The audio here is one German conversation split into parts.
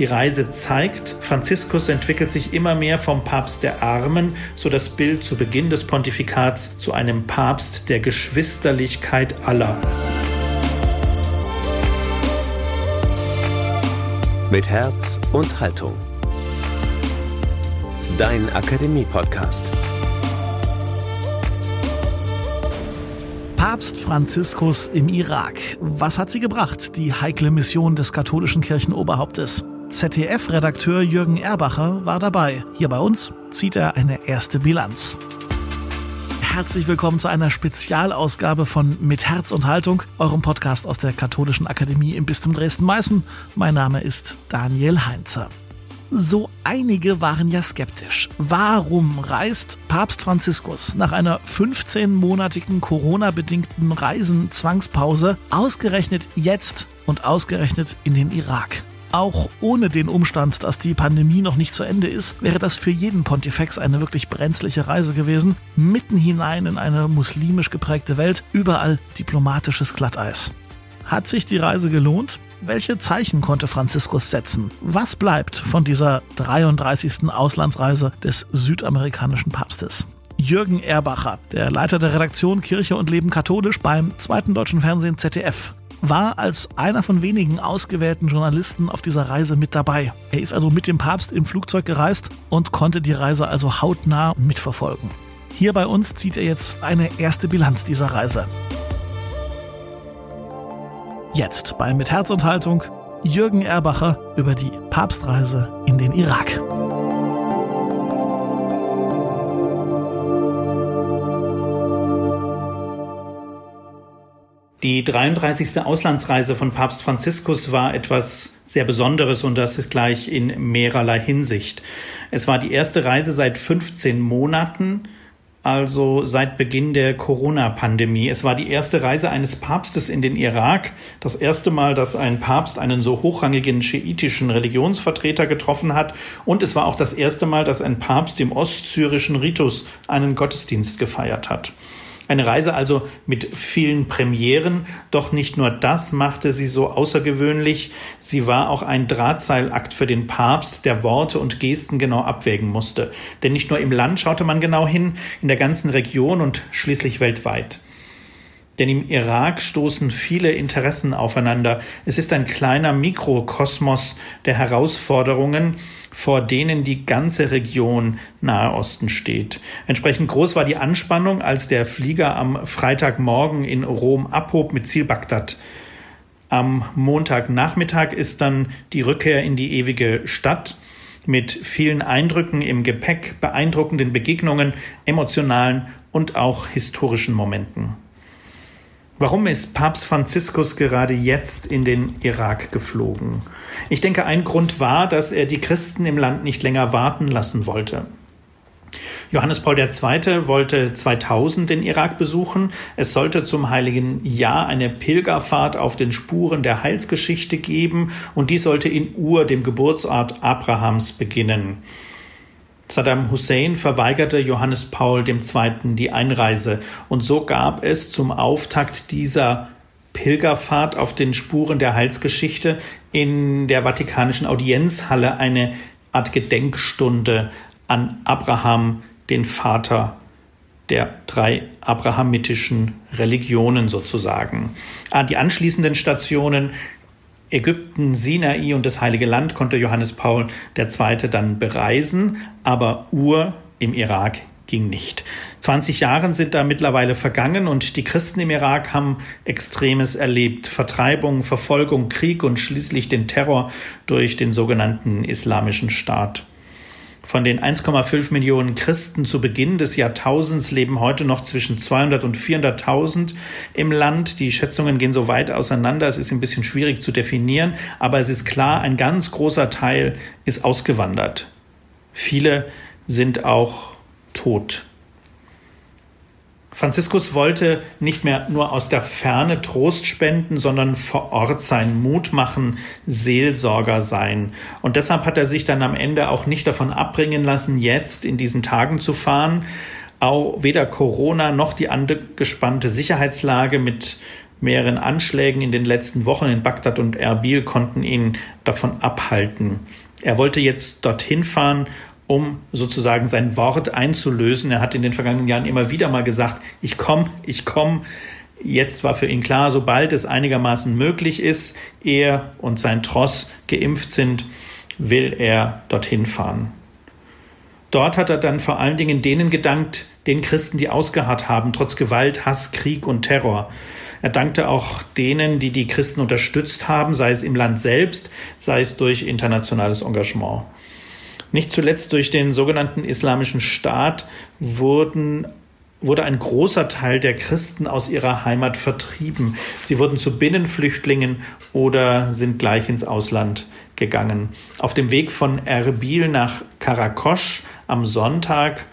Die Reise zeigt, Franziskus entwickelt sich immer mehr vom Papst der Armen, so das Bild zu Beginn des Pontifikats, zu einem Papst der Geschwisterlichkeit aller. Mit Herz und Haltung. Dein Akademie-Podcast. Papst Franziskus im Irak. Was hat sie gebracht, die heikle Mission des katholischen Kirchenoberhauptes? ZDF-Redakteur Jürgen Erbacher war dabei. Hier bei uns zieht er eine erste Bilanz. Herzlich willkommen zu einer Spezialausgabe von Mit Herz und Haltung, eurem Podcast aus der Katholischen Akademie im Bistum Dresden-Meißen. Mein Name ist Daniel Heinzer. So einige waren ja skeptisch. Warum reist Papst Franziskus nach einer 15-monatigen Corona-bedingten Reisenzwangspause ausgerechnet jetzt und ausgerechnet in den Irak? Auch ohne den Umstand, dass die Pandemie noch nicht zu Ende ist, wäre das für jeden Pontifex eine wirklich brenzliche Reise gewesen. Mitten hinein in eine muslimisch geprägte Welt, überall diplomatisches Glatteis. Hat sich die Reise gelohnt? Welche Zeichen konnte Franziskus setzen? Was bleibt von dieser 33. Auslandsreise des südamerikanischen Papstes? Jürgen Erbacher, der Leiter der Redaktion Kirche und Leben katholisch beim zweiten deutschen Fernsehen ZDF, war als einer von wenigen ausgewählten Journalisten auf dieser Reise mit dabei. Er ist also mit dem Papst im Flugzeug gereist und konnte die Reise also hautnah mitverfolgen. Hier bei uns zieht er jetzt eine erste Bilanz dieser Reise. Jetzt bei Mit Herz und Haltung Jürgen Erbacher über die Papstreise in den Irak. Die 33. Auslandsreise von Papst Franziskus war etwas sehr Besonderes und das gleich in mehrerlei Hinsicht. Es war die erste Reise seit 15 Monaten also seit Beginn der Corona-Pandemie. Es war die erste Reise eines Papstes in den Irak, das erste Mal, dass ein Papst einen so hochrangigen schiitischen Religionsvertreter getroffen hat und es war auch das erste Mal, dass ein Papst im ostsyrischen Ritus einen Gottesdienst gefeiert hat. Eine Reise also mit vielen Premieren, doch nicht nur das machte sie so außergewöhnlich, sie war auch ein Drahtseilakt für den Papst, der Worte und Gesten genau abwägen musste. Denn nicht nur im Land schaute man genau hin, in der ganzen Region und schließlich weltweit. Denn im Irak stoßen viele Interessen aufeinander. Es ist ein kleiner Mikrokosmos der Herausforderungen, vor denen die ganze Region Nahe Osten steht. Entsprechend groß war die Anspannung, als der Flieger am Freitagmorgen in Rom abhob mit Ziel Bagdad. Am Montagnachmittag ist dann die Rückkehr in die ewige Stadt mit vielen Eindrücken im Gepäck, beeindruckenden Begegnungen, emotionalen und auch historischen Momenten. Warum ist Papst Franziskus gerade jetzt in den Irak geflogen? Ich denke, ein Grund war, dass er die Christen im Land nicht länger warten lassen wollte. Johannes Paul II. wollte 2000 den Irak besuchen. Es sollte zum Heiligen Jahr eine Pilgerfahrt auf den Spuren der Heilsgeschichte geben und die sollte in Ur, dem Geburtsort Abrahams, beginnen. Saddam Hussein verweigerte Johannes Paul II. die Einreise und so gab es zum Auftakt dieser Pilgerfahrt auf den Spuren der Heilsgeschichte in der Vatikanischen Audienzhalle eine Art Gedenkstunde an Abraham, den Vater der drei abrahamitischen Religionen sozusagen. An die anschließenden Stationen Ägypten, Sinai und das Heilige Land konnte Johannes Paul II. dann bereisen, aber Ur im Irak ging nicht. 20 Jahre sind da mittlerweile vergangen und die Christen im Irak haben Extremes erlebt. Vertreibung, Verfolgung, Krieg und schließlich den Terror durch den sogenannten Islamischen Staat. Von den 1,5 Millionen Christen zu Beginn des Jahrtausends leben heute noch zwischen 200 und 400.000 im Land. Die Schätzungen gehen so weit auseinander, es ist ein bisschen schwierig zu definieren, aber es ist klar, ein ganz großer Teil ist ausgewandert. Viele sind auch tot. Franziskus wollte nicht mehr nur aus der Ferne Trost spenden, sondern vor Ort sein, Mut machen, Seelsorger sein. Und deshalb hat er sich dann am Ende auch nicht davon abbringen lassen, jetzt in diesen Tagen zu fahren. Auch weder Corona noch die angespannte Sicherheitslage mit mehreren Anschlägen in den letzten Wochen in Bagdad und Erbil konnten ihn davon abhalten. Er wollte jetzt dorthin fahren, um sozusagen sein Wort einzulösen. Er hat in den vergangenen Jahren immer wieder mal gesagt, ich komme, ich komme. Jetzt war für ihn klar, sobald es einigermaßen möglich ist, er und sein Tross geimpft sind, will er dorthin fahren. Dort hat er dann vor allen Dingen denen gedankt, den Christen, die ausgeharrt haben, trotz Gewalt, Hass, Krieg und Terror. Er dankte auch denen, die die Christen unterstützt haben, sei es im Land selbst, sei es durch internationales Engagement. Nicht zuletzt durch den sogenannten Islamischen Staat wurden wurde ein großer Teil der Christen aus ihrer Heimat vertrieben. Sie wurden zu Binnenflüchtlingen oder sind gleich ins Ausland gegangen. Auf dem Weg von Erbil nach Karakosch am Sonntag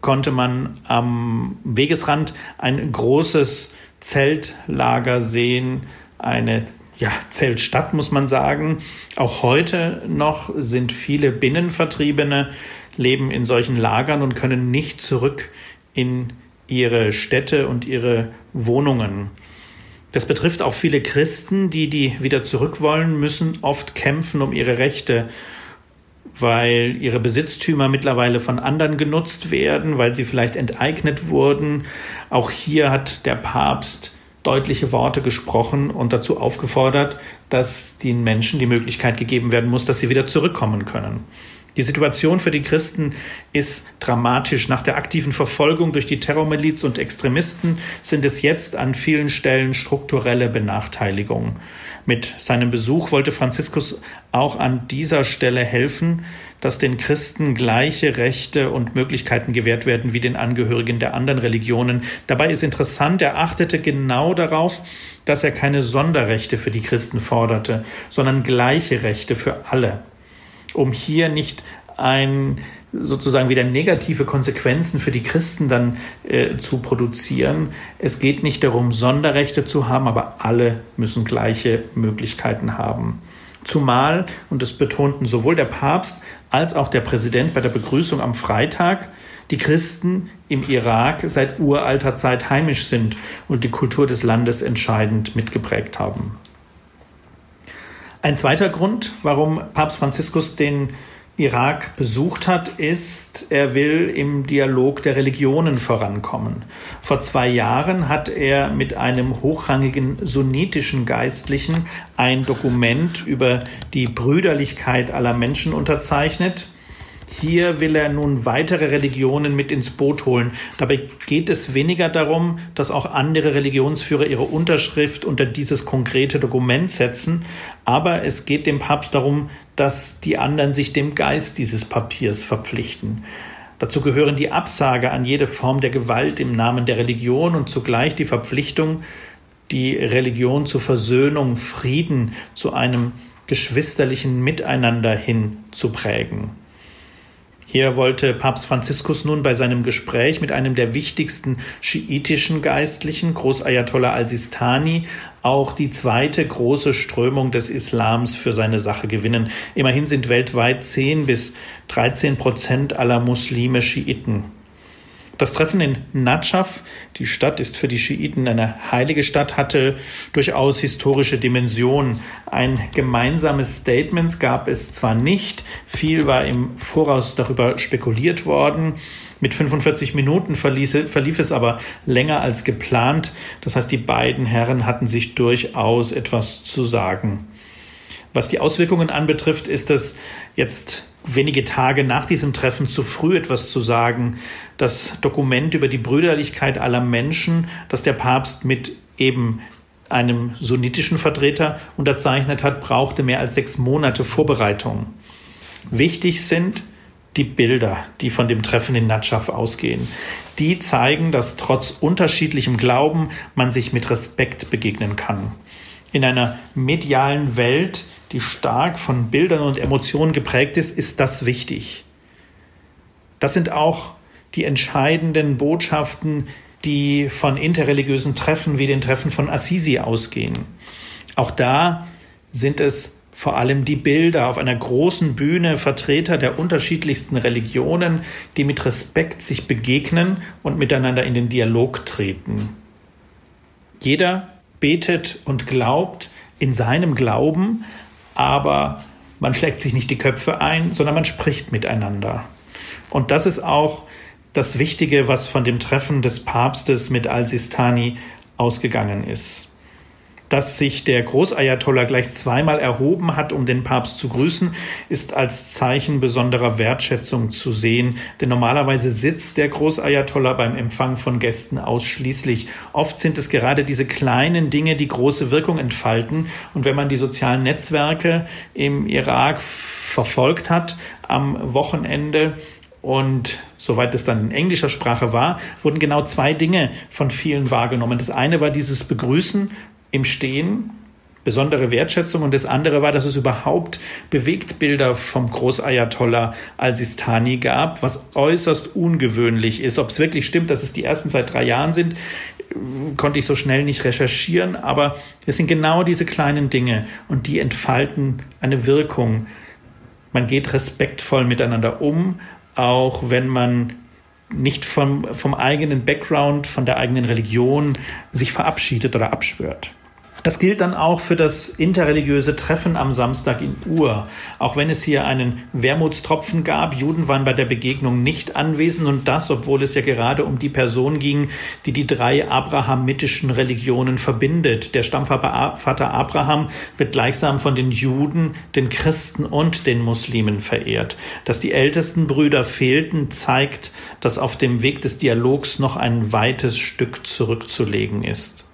konnte man am Wegesrand ein großes Zeltlager sehen, eine ja, Zeltstadt muss man sagen. Auch heute noch sind viele Binnenvertriebene leben in solchen Lagern und können nicht zurück in ihre Städte und ihre Wohnungen. Das betrifft auch viele Christen, die, die wieder zurück wollen, müssen oft kämpfen um ihre Rechte, weil ihre Besitztümer mittlerweile von anderen genutzt werden, weil sie vielleicht enteignet wurden. Auch hier hat der Papst deutliche Worte gesprochen und dazu aufgefordert, dass den Menschen die Möglichkeit gegeben werden muss, dass sie wieder zurückkommen können. Die Situation für die Christen ist dramatisch. Nach der aktiven Verfolgung durch die Terrormiliz und Extremisten sind es jetzt an vielen Stellen strukturelle Benachteiligungen. Mit seinem Besuch wollte Franziskus auch an dieser Stelle helfen, dass den Christen gleiche Rechte und Möglichkeiten gewährt werden wie den Angehörigen der anderen Religionen. Dabei ist interessant, er achtete genau darauf, dass er keine Sonderrechte für die Christen forderte, sondern gleiche Rechte für alle um hier nicht ein sozusagen wieder negative Konsequenzen für die Christen dann äh, zu produzieren. Es geht nicht darum, Sonderrechte zu haben, aber alle müssen gleiche Möglichkeiten haben. Zumal, und das betonten sowohl der Papst als auch der Präsident bei der Begrüßung am Freitag, die Christen im Irak seit uralter Zeit heimisch sind und die Kultur des Landes entscheidend mitgeprägt haben. Ein zweiter Grund, warum Papst Franziskus den Irak besucht hat, ist, er will im Dialog der Religionen vorankommen. Vor zwei Jahren hat er mit einem hochrangigen sunnitischen Geistlichen ein Dokument über die Brüderlichkeit aller Menschen unterzeichnet. Hier will er nun weitere Religionen mit ins Boot holen. Dabei geht es weniger darum, dass auch andere Religionsführer ihre Unterschrift unter dieses konkrete Dokument setzen, aber es geht dem Papst darum, dass die anderen sich dem Geist dieses Papiers verpflichten. Dazu gehören die Absage an jede Form der Gewalt im Namen der Religion und zugleich die Verpflichtung, die Religion zur Versöhnung, Frieden, zu einem geschwisterlichen Miteinander hin zu prägen. Hier wollte Papst Franziskus nun bei seinem Gespräch mit einem der wichtigsten schiitischen Geistlichen, Großayatollah al-Sistani, auch die zweite große Strömung des Islams für seine Sache gewinnen. Immerhin sind weltweit 10 bis 13 Prozent aller Muslime Schiiten. Das Treffen in Natschaf, die Stadt ist für die Schiiten eine heilige Stadt, hatte durchaus historische Dimensionen. Ein gemeinsames Statement gab es zwar nicht, viel war im Voraus darüber spekuliert worden. Mit 45 Minuten verlief, verlief es aber länger als geplant. Das heißt, die beiden Herren hatten sich durchaus etwas zu sagen. Was die Auswirkungen anbetrifft, ist es jetzt wenige Tage nach diesem Treffen zu früh etwas zu sagen. Das Dokument über die Brüderlichkeit aller Menschen, das der Papst mit eben einem sunnitischen Vertreter unterzeichnet hat, brauchte mehr als sechs Monate Vorbereitung. Wichtig sind die Bilder, die von dem Treffen in Natschaf ausgehen. Die zeigen, dass trotz unterschiedlichem Glauben man sich mit Respekt begegnen kann. In einer medialen Welt, die stark von Bildern und Emotionen geprägt ist, ist das wichtig. Das sind auch die entscheidenden Botschaften, die von interreligiösen Treffen wie den Treffen von Assisi ausgehen. Auch da sind es vor allem die Bilder auf einer großen Bühne Vertreter der unterschiedlichsten Religionen, die mit Respekt sich begegnen und miteinander in den Dialog treten. Jeder betet und glaubt in seinem Glauben, aber man schlägt sich nicht die Köpfe ein, sondern man spricht miteinander. Und das ist auch das Wichtige, was von dem Treffen des Papstes mit Al-Sistani ausgegangen ist dass sich der Großayatollah gleich zweimal erhoben hat, um den Papst zu grüßen, ist als Zeichen besonderer Wertschätzung zu sehen. Denn normalerweise sitzt der Großayatollah beim Empfang von Gästen ausschließlich. Oft sind es gerade diese kleinen Dinge, die große Wirkung entfalten. Und wenn man die sozialen Netzwerke im Irak verfolgt hat am Wochenende, und soweit es dann in englischer Sprache war, wurden genau zwei Dinge von vielen wahrgenommen. Das eine war dieses Begrüßen im Stehen besondere Wertschätzung und das andere war, dass es überhaupt Bewegtbilder vom Großayatollah al-Sistani gab, was äußerst ungewöhnlich ist. Ob es wirklich stimmt, dass es die ersten seit drei Jahren sind, konnte ich so schnell nicht recherchieren, aber es sind genau diese kleinen Dinge und die entfalten eine Wirkung. Man geht respektvoll miteinander um, auch wenn man nicht vom, vom eigenen Background, von der eigenen Religion sich verabschiedet oder abschwört. Das gilt dann auch für das interreligiöse Treffen am Samstag in Ur. Auch wenn es hier einen Wermutstropfen gab, Juden waren bei der Begegnung nicht anwesend und das, obwohl es ja gerade um die Person ging, die die drei abrahamitischen Religionen verbindet. Der Stammvater Abraham wird gleichsam von den Juden, den Christen und den Muslimen verehrt. Dass die ältesten Brüder fehlten, zeigt, dass auf dem Weg des Dialogs noch ein weites Stück zurückzulegen ist.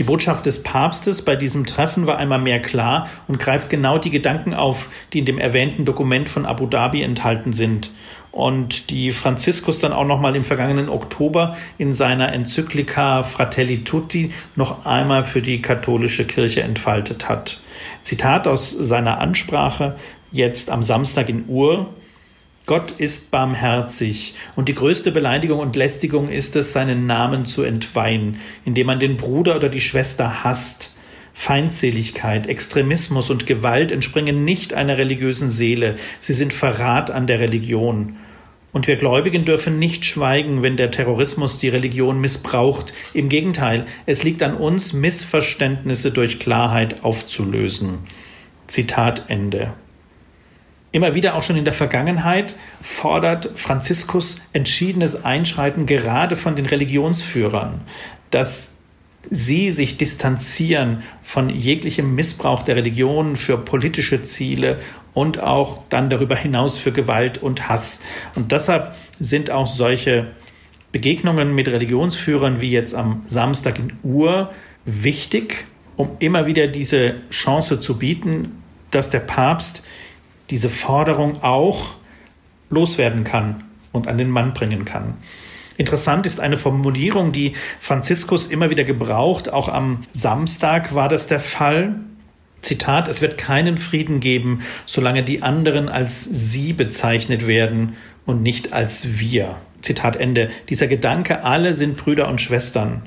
Die Botschaft des Papstes bei diesem Treffen war einmal mehr klar und greift genau die Gedanken auf, die in dem erwähnten Dokument von Abu Dhabi enthalten sind und die Franziskus dann auch noch mal im vergangenen Oktober in seiner Enzyklika Fratelli Tutti noch einmal für die katholische Kirche entfaltet hat. Zitat aus seiner Ansprache jetzt am Samstag in Ur Gott ist barmherzig und die größte Beleidigung und Lästigung ist es, seinen Namen zu entweihen, indem man den Bruder oder die Schwester hasst. Feindseligkeit, Extremismus und Gewalt entspringen nicht einer religiösen Seele, sie sind Verrat an der Religion. Und wir Gläubigen dürfen nicht schweigen, wenn der Terrorismus die Religion missbraucht. Im Gegenteil, es liegt an uns, Missverständnisse durch Klarheit aufzulösen. Zitat Ende. Immer wieder auch schon in der Vergangenheit fordert Franziskus entschiedenes Einschreiten gerade von den Religionsführern, dass sie sich distanzieren von jeglichem Missbrauch der Religion für politische Ziele und auch dann darüber hinaus für Gewalt und Hass. Und deshalb sind auch solche Begegnungen mit Religionsführern wie jetzt am Samstag in Ur wichtig, um immer wieder diese Chance zu bieten, dass der Papst diese Forderung auch loswerden kann und an den Mann bringen kann. Interessant ist eine Formulierung, die Franziskus immer wieder gebraucht. Auch am Samstag war das der Fall. Zitat, es wird keinen Frieden geben, solange die anderen als sie bezeichnet werden und nicht als wir. Zitat Ende. Dieser Gedanke, alle sind Brüder und Schwestern.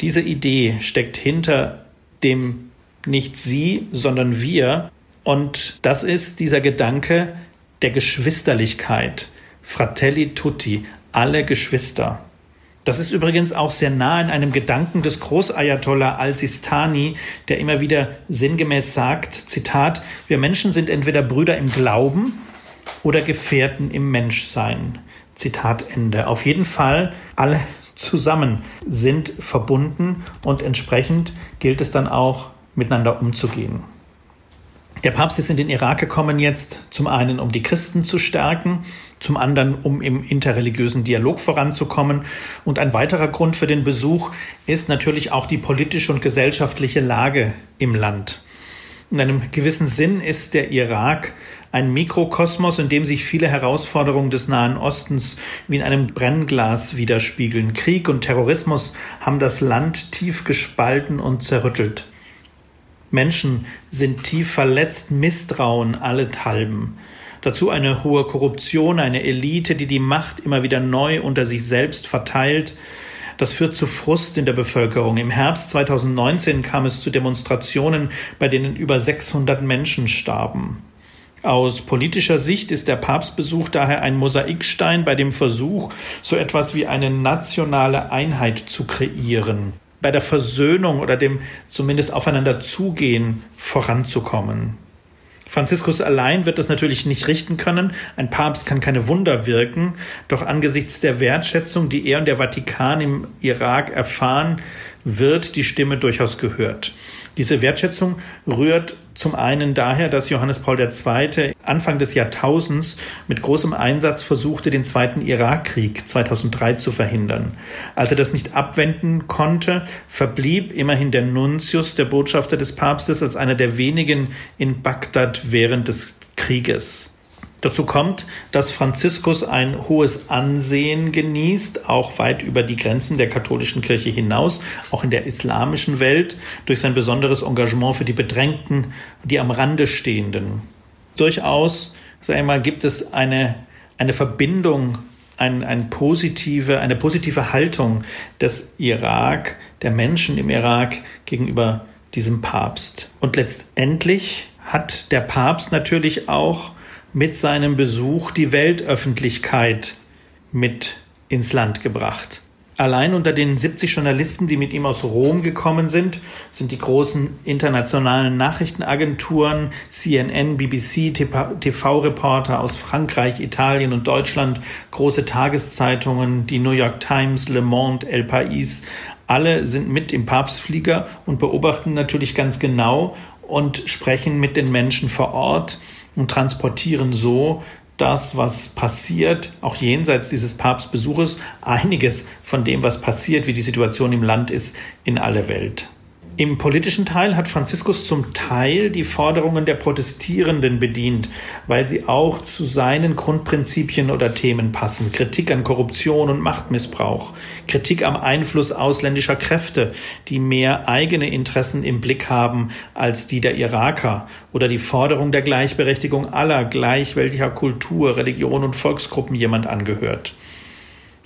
Diese Idee steckt hinter dem nicht sie, sondern wir und das ist dieser Gedanke der Geschwisterlichkeit. Fratelli tutti, alle Geschwister. Das ist übrigens auch sehr nah in einem Gedanken des Großayatollah al-Sistani, der immer wieder sinngemäß sagt, Zitat, wir Menschen sind entweder Brüder im Glauben oder Gefährten im Menschsein. Zitat Ende. Auf jeden Fall alle zusammen sind verbunden und entsprechend gilt es dann auch miteinander umzugehen. Der Papst ist in den Irak gekommen jetzt zum einen, um die Christen zu stärken, zum anderen, um im interreligiösen Dialog voranzukommen. Und ein weiterer Grund für den Besuch ist natürlich auch die politische und gesellschaftliche Lage im Land. In einem gewissen Sinn ist der Irak ein Mikrokosmos, in dem sich viele Herausforderungen des Nahen Ostens wie in einem Brennglas widerspiegeln. Krieg und Terrorismus haben das Land tief gespalten und zerrüttelt. Menschen sind tief verletzt, Misstrauen allenthalben. Dazu eine hohe Korruption, eine Elite, die die Macht immer wieder neu unter sich selbst verteilt. Das führt zu Frust in der Bevölkerung. Im Herbst 2019 kam es zu Demonstrationen, bei denen über 600 Menschen starben. Aus politischer Sicht ist der Papstbesuch daher ein Mosaikstein bei dem Versuch, so etwas wie eine nationale Einheit zu kreieren. Bei der Versöhnung oder dem zumindest aufeinander zugehen voranzukommen. Franziskus allein wird das natürlich nicht richten können. Ein Papst kann keine Wunder wirken. Doch angesichts der Wertschätzung, die er und der Vatikan im Irak erfahren, wird die Stimme durchaus gehört. Diese Wertschätzung rührt zum einen daher, dass Johannes Paul II. Anfang des Jahrtausends mit großem Einsatz versuchte, den Zweiten Irakkrieg 2003 zu verhindern. Als er das nicht abwenden konnte, verblieb immerhin der Nuntius, der Botschafter des Papstes, als einer der wenigen in Bagdad während des Krieges. Dazu kommt, dass Franziskus ein hohes Ansehen genießt, auch weit über die Grenzen der katholischen Kirche hinaus, auch in der islamischen Welt, durch sein besonderes Engagement für die Bedrängten, die am Rande stehenden. Durchaus, sag ich mal, gibt es eine, eine Verbindung, ein, ein positive, eine positive Haltung des Irak, der Menschen im Irak gegenüber diesem Papst. Und letztendlich hat der Papst natürlich auch mit seinem Besuch die Weltöffentlichkeit mit ins Land gebracht. Allein unter den 70 Journalisten, die mit ihm aus Rom gekommen sind, sind die großen internationalen Nachrichtenagenturen CNN, BBC, TV-Reporter aus Frankreich, Italien und Deutschland, große Tageszeitungen, die New York Times, Le Monde, El País, alle sind mit im Papstflieger und beobachten natürlich ganz genau und sprechen mit den Menschen vor Ort und transportieren so das, was passiert, auch jenseits dieses Papstbesuches, einiges von dem, was passiert, wie die Situation im Land ist, in alle Welt. Im politischen Teil hat Franziskus zum Teil die Forderungen der Protestierenden bedient, weil sie auch zu seinen Grundprinzipien oder Themen passen. Kritik an Korruption und Machtmissbrauch, Kritik am Einfluss ausländischer Kräfte, die mehr eigene Interessen im Blick haben als die der Iraker, oder die Forderung der Gleichberechtigung aller, gleich welcher Kultur, Religion und Volksgruppen jemand angehört.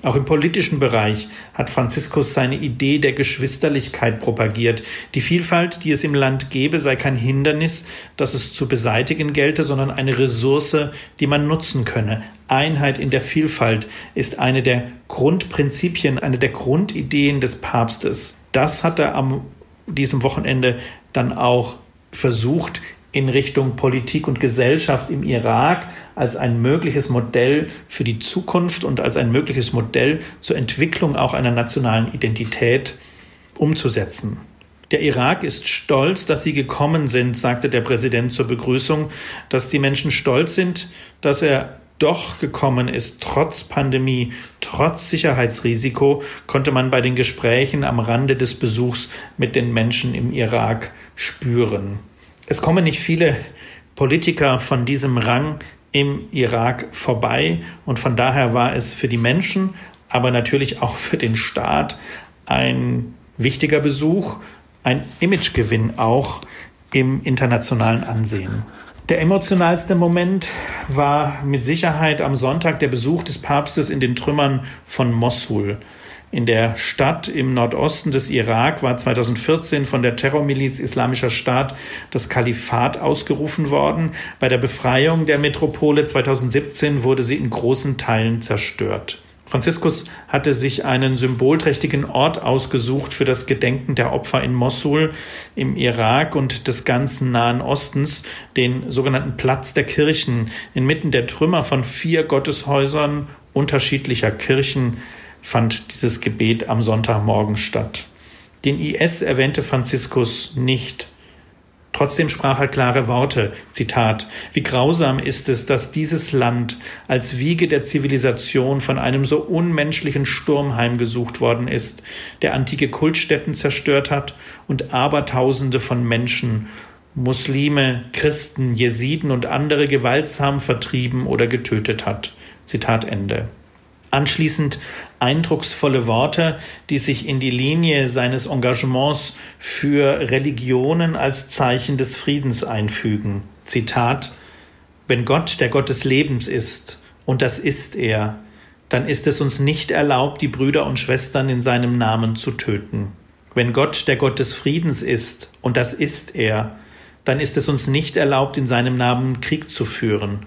Auch im politischen Bereich hat Franziskus seine Idee der Geschwisterlichkeit propagiert. Die Vielfalt, die es im Land gebe, sei kein Hindernis, das es zu beseitigen gelte, sondern eine Ressource, die man nutzen könne. Einheit in der Vielfalt ist eine der Grundprinzipien, eine der Grundideen des Papstes. Das hat er am diesem Wochenende dann auch versucht in Richtung Politik und Gesellschaft im Irak als ein mögliches Modell für die Zukunft und als ein mögliches Modell zur Entwicklung auch einer nationalen Identität umzusetzen. Der Irak ist stolz, dass Sie gekommen sind, sagte der Präsident zur Begrüßung, dass die Menschen stolz sind, dass er doch gekommen ist, trotz Pandemie, trotz Sicherheitsrisiko, konnte man bei den Gesprächen am Rande des Besuchs mit den Menschen im Irak spüren. Es kommen nicht viele Politiker von diesem Rang im Irak vorbei und von daher war es für die Menschen, aber natürlich auch für den Staat ein wichtiger Besuch, ein Imagegewinn auch im internationalen Ansehen. Der emotionalste Moment war mit Sicherheit am Sonntag der Besuch des Papstes in den Trümmern von Mossul. In der Stadt im Nordosten des Irak war 2014 von der Terrormiliz Islamischer Staat das Kalifat ausgerufen worden. Bei der Befreiung der Metropole 2017 wurde sie in großen Teilen zerstört. Franziskus hatte sich einen symbolträchtigen Ort ausgesucht für das Gedenken der Opfer in Mossul im Irak und des ganzen Nahen Ostens, den sogenannten Platz der Kirchen, inmitten der Trümmer von vier Gotteshäusern unterschiedlicher Kirchen fand dieses Gebet am Sonntagmorgen statt. Den IS erwähnte Franziskus nicht. Trotzdem sprach er klare Worte. Zitat. Wie grausam ist es, dass dieses Land als Wiege der Zivilisation von einem so unmenschlichen Sturm heimgesucht worden ist, der antike Kultstätten zerstört hat und Abertausende von Menschen, Muslime, Christen, Jesiden und andere gewaltsam vertrieben oder getötet hat. Zitat Ende. Anschließend eindrucksvolle Worte, die sich in die Linie seines Engagements für Religionen als Zeichen des Friedens einfügen. Zitat Wenn Gott der Gott des Lebens ist, und das ist er, dann ist es uns nicht erlaubt, die Brüder und Schwestern in seinem Namen zu töten. Wenn Gott der Gott des Friedens ist, und das ist er, dann ist es uns nicht erlaubt, in seinem Namen Krieg zu führen.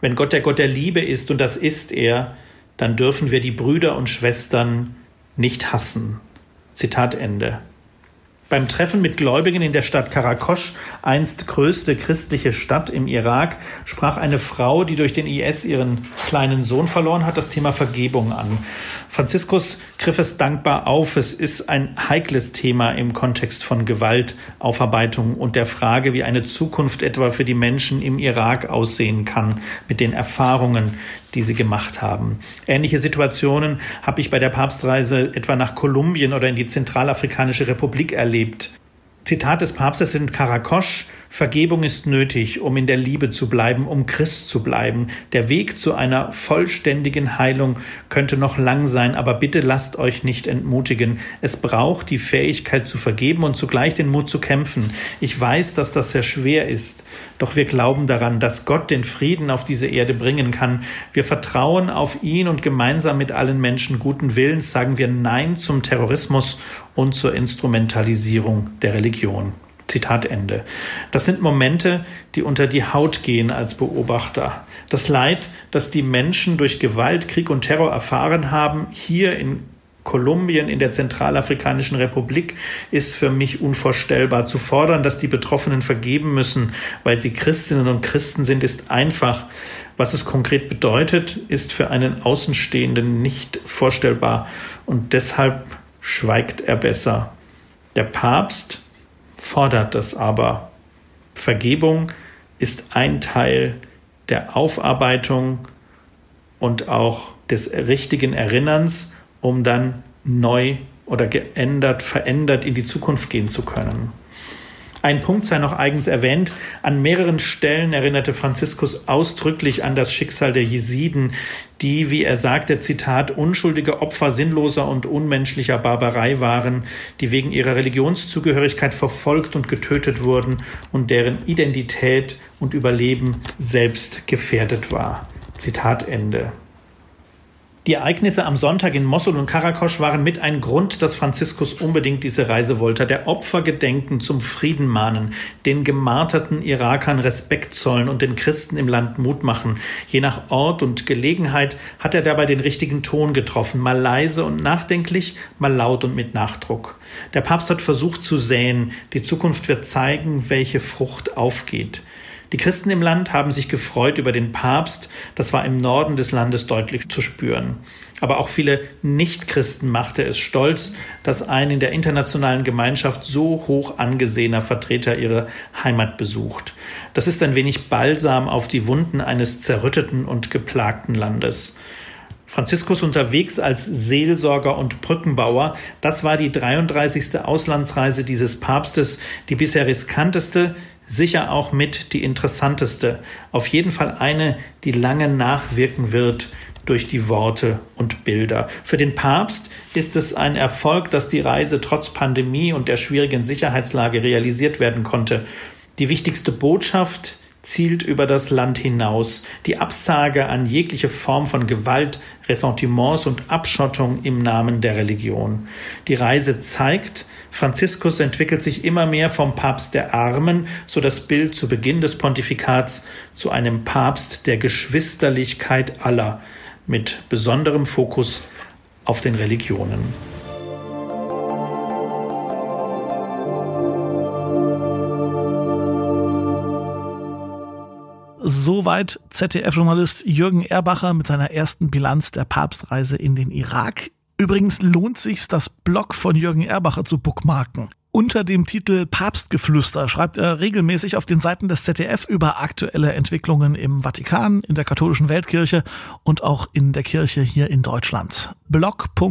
Wenn Gott der Gott der Liebe ist, und das ist er, dann dürfen wir die Brüder und Schwestern nicht hassen. Zitat Ende. Beim Treffen mit Gläubigen in der Stadt Karakosch, einst größte christliche Stadt im Irak, sprach eine Frau, die durch den IS ihren kleinen Sohn verloren hat, das Thema Vergebung an. Franziskus griff es dankbar auf. Es ist ein heikles Thema im Kontext von Gewaltaufarbeitung und der Frage, wie eine Zukunft etwa für die Menschen im Irak aussehen kann, mit den Erfahrungen, die sie gemacht haben. Ähnliche Situationen habe ich bei der Papstreise etwa nach Kolumbien oder in die Zentralafrikanische Republik erlebt. Zitat des Papstes in Karakosch, Vergebung ist nötig, um in der Liebe zu bleiben, um Christ zu bleiben. Der Weg zu einer vollständigen Heilung könnte noch lang sein, aber bitte lasst euch nicht entmutigen. Es braucht die Fähigkeit zu vergeben und zugleich den Mut zu kämpfen. Ich weiß, dass das sehr schwer ist, doch wir glauben daran, dass Gott den Frieden auf diese Erde bringen kann. Wir vertrauen auf ihn und gemeinsam mit allen Menschen guten Willens sagen wir Nein zum Terrorismus und zur Instrumentalisierung der Religion. Zitat Ende. Das sind Momente, die unter die Haut gehen als Beobachter. Das Leid, das die Menschen durch Gewalt, Krieg und Terror erfahren haben, hier in Kolumbien, in der Zentralafrikanischen Republik, ist für mich unvorstellbar. Zu fordern, dass die Betroffenen vergeben müssen, weil sie Christinnen und Christen sind, ist einfach. Was es konkret bedeutet, ist für einen Außenstehenden nicht vorstellbar. Und deshalb schweigt er besser. Der Papst fordert das aber. Vergebung ist ein Teil der Aufarbeitung und auch des richtigen Erinnerns, um dann neu oder geändert, verändert in die Zukunft gehen zu können. Ein Punkt sei noch eigens erwähnt. An mehreren Stellen erinnerte Franziskus ausdrücklich an das Schicksal der Jesiden, die, wie er sagte, Zitat, unschuldige Opfer sinnloser und unmenschlicher Barbarei waren, die wegen ihrer Religionszugehörigkeit verfolgt und getötet wurden und deren Identität und Überleben selbst gefährdet war. Zitat Ende. Die Ereignisse am Sonntag in Mosul und Karakosch waren mit ein Grund, dass Franziskus unbedingt diese Reise wollte. Der Opfer gedenken, zum Frieden mahnen, den gemarterten Irakern Respekt zollen und den Christen im Land Mut machen. Je nach Ort und Gelegenheit hat er dabei den richtigen Ton getroffen, mal leise und nachdenklich, mal laut und mit Nachdruck. Der Papst hat versucht zu säen. Die Zukunft wird zeigen, welche Frucht aufgeht. Die Christen im Land haben sich gefreut über den Papst, das war im Norden des Landes deutlich zu spüren. Aber auch viele Nichtchristen machte es stolz, dass ein in der internationalen Gemeinschaft so hoch angesehener Vertreter ihre Heimat besucht. Das ist ein wenig Balsam auf die Wunden eines zerrütteten und geplagten Landes. Franziskus unterwegs als Seelsorger und Brückenbauer. Das war die 33. Auslandsreise dieses Papstes, die bisher riskanteste, sicher auch mit die interessanteste, auf jeden Fall eine, die lange nachwirken wird durch die Worte und Bilder. Für den Papst ist es ein Erfolg, dass die Reise trotz Pandemie und der schwierigen Sicherheitslage realisiert werden konnte. Die wichtigste Botschaft zielt über das Land hinaus. Die Absage an jegliche Form von Gewalt, Ressentiments und Abschottung im Namen der Religion. Die Reise zeigt, Franziskus entwickelt sich immer mehr vom Papst der Armen, so das Bild zu Beginn des Pontifikats, zu einem Papst der Geschwisterlichkeit aller, mit besonderem Fokus auf den Religionen. Soweit ZDF-Journalist Jürgen Erbacher mit seiner ersten Bilanz der Papstreise in den Irak. Übrigens lohnt sich, das Blog von Jürgen Erbacher zu bookmarken. Unter dem Titel Papstgeflüster schreibt er regelmäßig auf den Seiten des ZDF über aktuelle Entwicklungen im Vatikan, in der katholischen Weltkirche und auch in der Kirche hier in Deutschland. blog.zdf.de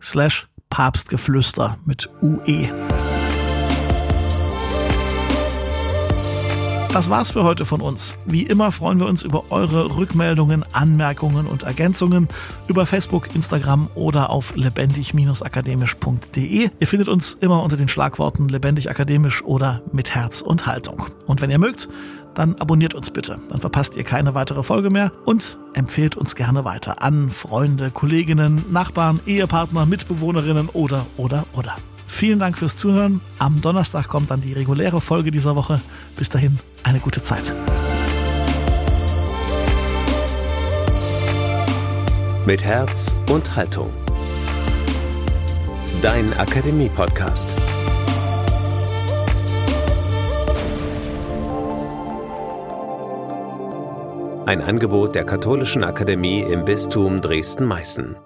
slash Papstgeflüster mit UE. Das war's für heute von uns. Wie immer freuen wir uns über eure Rückmeldungen, Anmerkungen und Ergänzungen über Facebook, Instagram oder auf lebendig-akademisch.de. Ihr findet uns immer unter den Schlagworten lebendig akademisch oder mit Herz und Haltung. Und wenn ihr mögt, dann abonniert uns bitte. Dann verpasst ihr keine weitere Folge mehr und empfehlt uns gerne weiter an Freunde, Kolleginnen, Nachbarn, Ehepartner, Mitbewohnerinnen oder, oder, oder. Vielen Dank fürs Zuhören. Am Donnerstag kommt dann die reguläre Folge dieser Woche. Bis dahin eine gute Zeit. Mit Herz und Haltung. dein Akademie-Podcast. Ein Angebot der Katholischen Akademie im Bistum Dresden-Meißen.